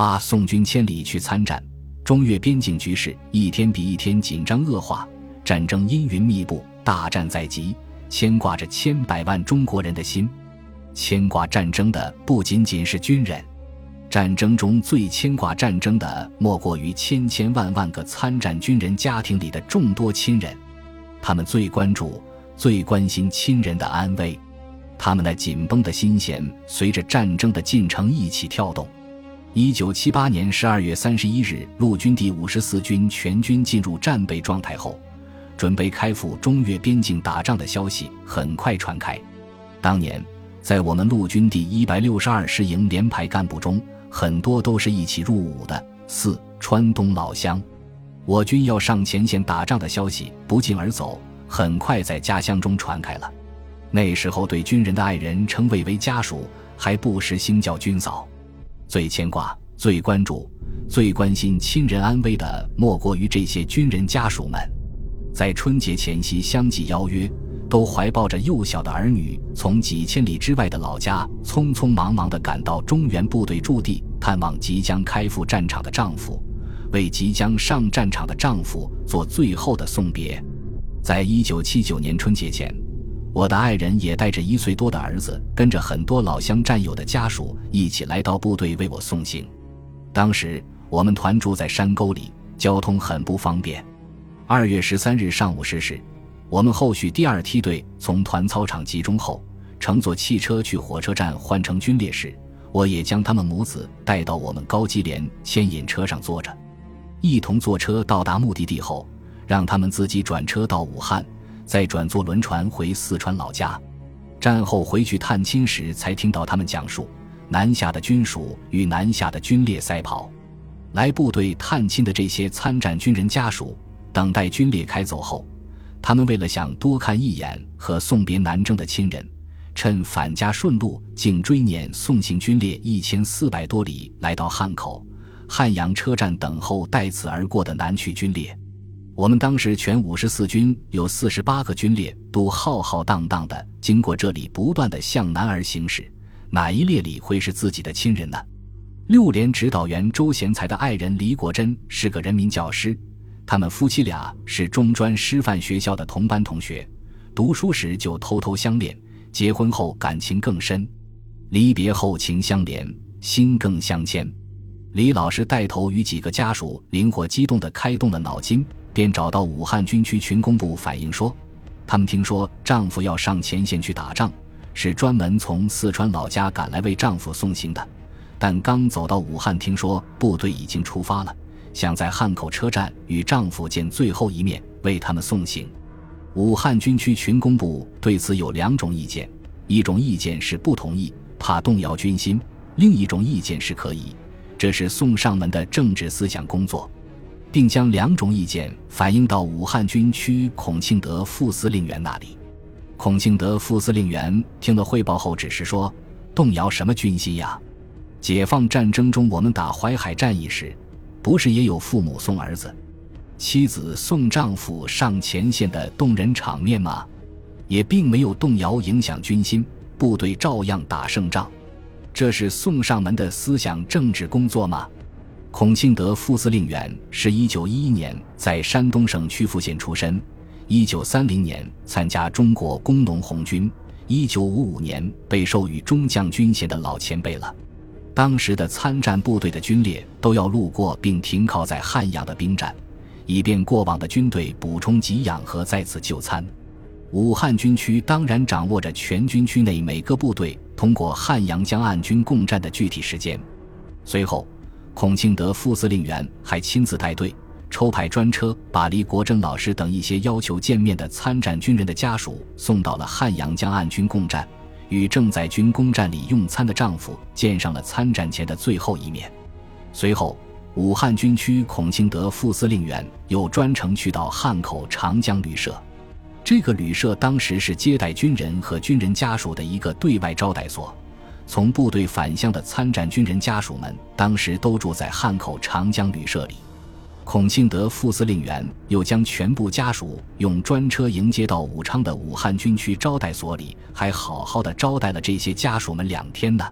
八宋军千里去参战，中越边境局势一天比一天紧张恶化，战争阴云密布，大战在即，牵挂着千百万中国人的心。牵挂战争的不仅仅是军人，战争中最牵挂战争的莫过于千千万万个参战军人家庭里的众多亲人，他们最关注、最关心亲人的安危，他们那紧绷的心弦随着战争的进程一起跳动。一九七八年十二月三十一日，陆军第五十四军全军进入战备状态后，准备开赴中越边境打仗的消息很快传开。当年。在我们陆军第一百六十二师营连排干部中，很多都是一起入伍的四川东老乡。我军要上前线打仗的消息不胫而走，很快在家乡中传开了。那时候，对军人的爱人称谓为家属，还不时兴叫军嫂。最牵挂、最关注、最关心亲人安危的，莫过于这些军人家属们。在春节前夕相继邀约。都怀抱着幼小的儿女，从几千里之外的老家，匆匆忙忙地赶到中原部队驻地，探望即将开赴战场的丈夫，为即将上战场的丈夫做最后的送别。在一九七九年春节前，我的爱人也带着一岁多的儿子，跟着很多老乡战友的家属一起来到部队为我送行。当时我们团住在山沟里，交通很不方便。二月十三日上午十时。我们后续第二梯队从团操场集中后，乘坐汽车去火车站换乘军列时，我也将他们母子带到我们高机连牵引车上坐着，一同坐车到达目的地后，让他们自己转车到武汉，再转坐轮船回四川老家。战后回去探亲时，才听到他们讲述南下的军属与南下的军列赛跑。来部队探亲的这些参战军人家属，等待军列开走后。他们为了想多看一眼和送别南征的亲人，趁返家顺路，竟追撵送行军列一千四百多里，来到汉口、汉阳车站等候带此而过的南去军列。我们当时全五十四军有四十八个军列，都浩浩荡荡的经过这里，不断的向南而行驶。哪一列里会是自己的亲人呢？六连指导员周贤才的爱人李国珍是个人民教师。他们夫妻俩是中专师范学校的同班同学，读书时就偷偷相恋，结婚后感情更深，离别后情相连，心更相牵。李老师带头与几个家属灵活机动地开动了脑筋，便找到武汉军区群工部反映说，他们听说丈夫要上前线去打仗，是专门从四川老家赶来为丈夫送行的，但刚走到武汉，听说部队已经出发了。想在汉口车站与丈夫见最后一面，为他们送行。武汉军区群工部对此有两种意见：一种意见是不同意，怕动摇军心；另一种意见是可以，这是送上门的政治思想工作，并将两种意见反映到武汉军区孔庆德副司令员那里。孔庆德副司令员听了汇报后，只是说：“动摇什么军心呀？解放战争中，我们打淮海战役时。”不是也有父母送儿子、妻子送丈夫上前线的动人场面吗？也并没有动摇影响军心，部队照样打胜仗。这是送上门的思想政治工作吗？孔庆德副司令员是一九一一年在山东省曲阜县出身，一九三零年参加中国工农红军，一九五五年被授予中将军衔的老前辈了。当时的参战部队的军列都要路过并停靠在汉阳的兵站，以便过往的军队补充给养和再次就餐。武汉军区当然掌握着全军区内每个部队通过汉阳江岸军共战的具体时间。随后，孔庆德副司令员还亲自带队抽派专车，把李国珍老师等一些要求见面的参战军人的家属送到了汉阳江岸军共站。与正在军工站里用餐的丈夫见上了参战前的最后一面。随后，武汉军区孔庆德副司令员又专程去到汉口长江旅社。这个旅社当时是接待军人和军人家属的一个对外招待所。从部队返乡的参战军人家属们，当时都住在汉口长江旅社里。孔庆德副司令员又将全部家属用专车迎接到武昌的武汉军区招待所里，还好好的招待了这些家属们两天呢。